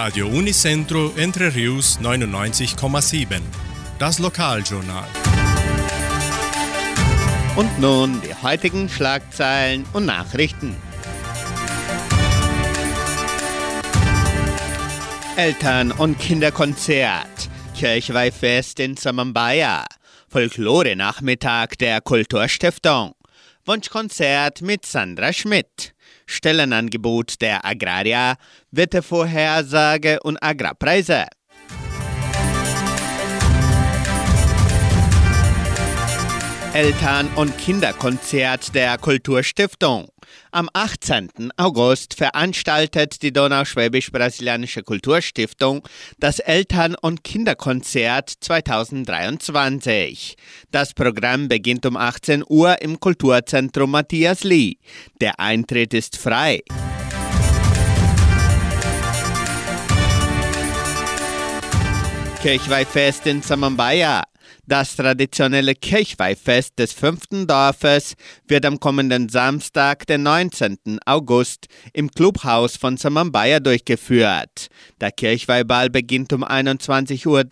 Radio Unicentro Entre Rius 99,7. Das Lokaljournal. Und nun die heutigen Schlagzeilen und Nachrichten. Eltern- und Kinderkonzert. Kirchweihfest in Samambaya. Folklore-Nachmittag der Kulturstiftung. Wunschkonzert mit Sandra Schmidt. Stellenangebot der Agraria, Wettervorhersage und Agrarpreise. Eltern- und Kinderkonzert der Kulturstiftung. Am 18. August veranstaltet die Donauschwäbisch-Brasilianische Kulturstiftung das Eltern- und Kinderkonzert 2023. Das Programm beginnt um 18 Uhr im Kulturzentrum Matthias Lee. Der Eintritt ist frei. Kirchweihfest in Samambaya. Das traditionelle Kirchweihfest des fünften Dorfes wird am kommenden Samstag, den 19. August, im Clubhaus von Samambaya durchgeführt. Der Kirchweihball beginnt um 21.30 Uhr.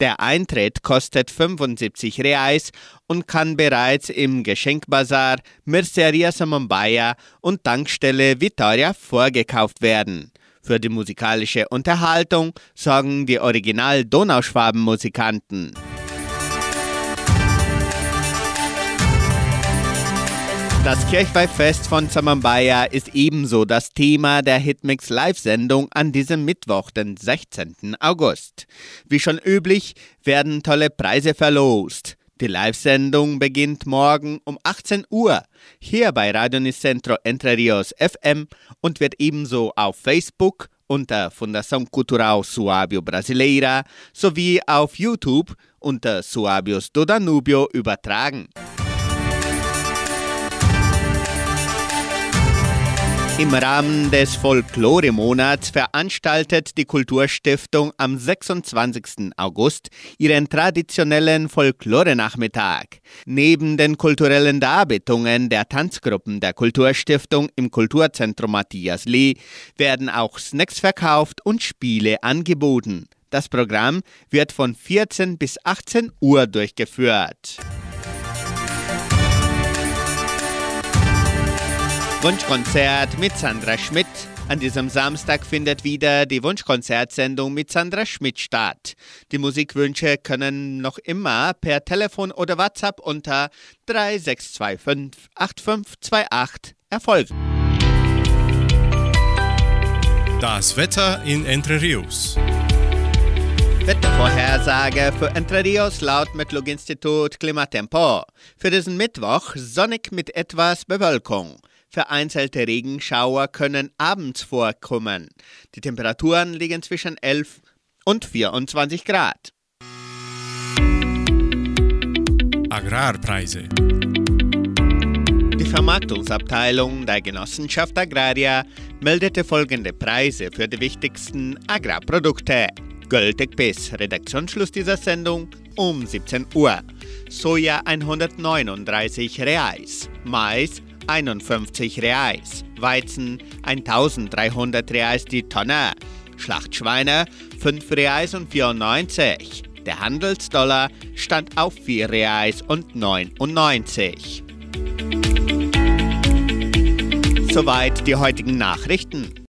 Der Eintritt kostet 75 Reais und kann bereits im Geschenkbazar Merceria Samambaya und Tankstelle Vitoria vorgekauft werden. Für die musikalische Unterhaltung sorgen die Original-Donauschwaben-Musikanten. Das Kirchweihfest von Samambaya ist ebenso das Thema der Hitmix Live-Sendung an diesem Mittwoch, den 16. August. Wie schon üblich werden tolle Preise verlost. Die Live-Sendung beginnt morgen um 18 Uhr hier bei Radio Nicentro Entre Rios FM und wird ebenso auf Facebook unter Fundação Cultural Suábio Brasileira sowie auf YouTube unter Suábios do Danúbio übertragen. Im Rahmen des Folklore-Monats veranstaltet die Kulturstiftung am 26. August ihren traditionellen Folklore-Nachmittag. Neben den kulturellen Darbietungen der Tanzgruppen der Kulturstiftung im Kulturzentrum Matthias Lee werden auch Snacks verkauft und Spiele angeboten. Das Programm wird von 14 bis 18 Uhr durchgeführt. Wunschkonzert mit Sandra Schmidt. An diesem Samstag findet wieder die Wunschkonzertsendung mit Sandra Schmidt statt. Die Musikwünsche können noch immer per Telefon oder WhatsApp unter 3625 8528 erfolgen. Das Wetter in Entre Rios. Wettervorhersage für Entre Rios laut Metlog-Institut Klimatempo. Für diesen Mittwoch sonnig mit etwas Bewölkung. Vereinzelte Regenschauer können abends vorkommen. Die Temperaturen liegen zwischen 11 und 24 Grad. Agrarpreise. Die Vermarktungsabteilung der Genossenschaft Agraria meldete folgende Preise für die wichtigsten Agrarprodukte. Gültig bis Redaktionsschluss dieser Sendung um 17 Uhr. Soja 139 Reais, Mais 51 Reais, Weizen 1300 Reais die Tonne, Schlachtschweine 5 Reais und 94. Der Handelsdollar stand auf 4 Reais und 99. Soweit die heutigen Nachrichten.